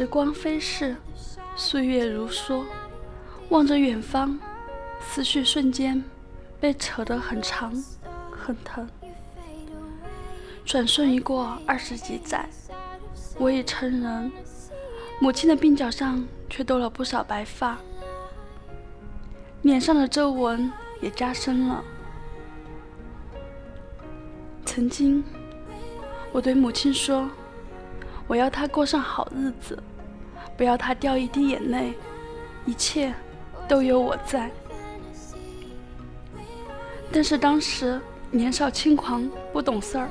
时光飞逝，岁月如梭，望着远方，思绪瞬间被扯得很长很疼。转瞬一过二十几载，我已成人，母亲的鬓角上却多了不少白发，脸上的皱纹也加深了。曾经，我对母亲说：“我要他过上好日子，不要他掉一滴眼泪，一切都有我在。”但是当时年少轻狂，不懂事儿，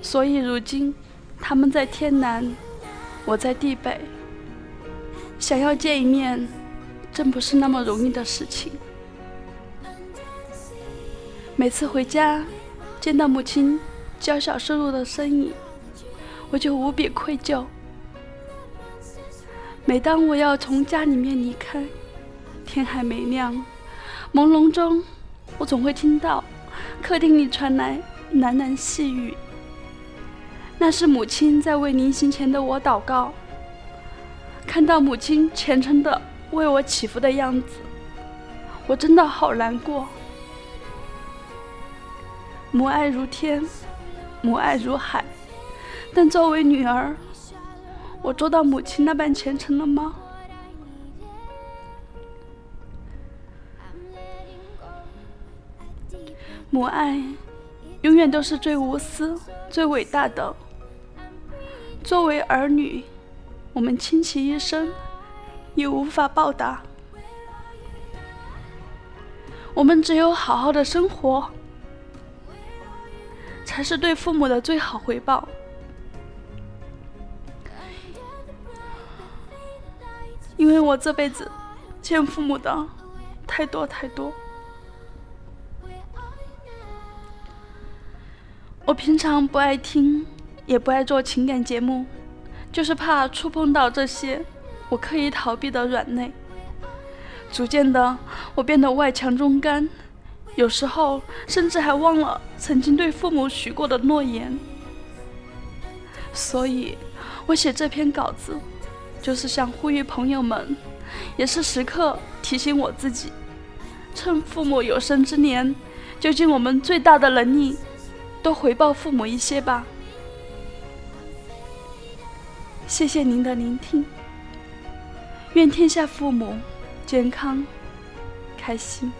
所以如今他们在天南，我在地北，想要见一面，真不是那么容易的事情。每次回家。见到母亲娇小瘦弱的身影，我就无比愧疚。每当我要从家里面离开，天还没亮，朦胧中，我总会听到客厅里传来喃喃细语。那是母亲在为临行前的我祷告。看到母亲虔诚的为我祈福的样子，我真的好难过。母爱如天，母爱如海，但作为女儿，我做到母亲那般虔诚了吗？母爱永远都是最无私、最伟大的。作为儿女，我们倾其一生也无法报答，我们只有好好的生活。才是对父母的最好回报，因为我这辈子欠父母的太多太多。我平常不爱听，也不爱做情感节目，就是怕触碰到这些我刻意逃避的软肋。逐渐的，我变得外强中干。有时候甚至还忘了曾经对父母许过的诺言，所以我写这篇稿子，就是想呼吁朋友们，也是时刻提醒我自己，趁父母有生之年，就尽我们最大的能力，多回报父母一些吧。谢谢您的聆听，愿天下父母健康开心。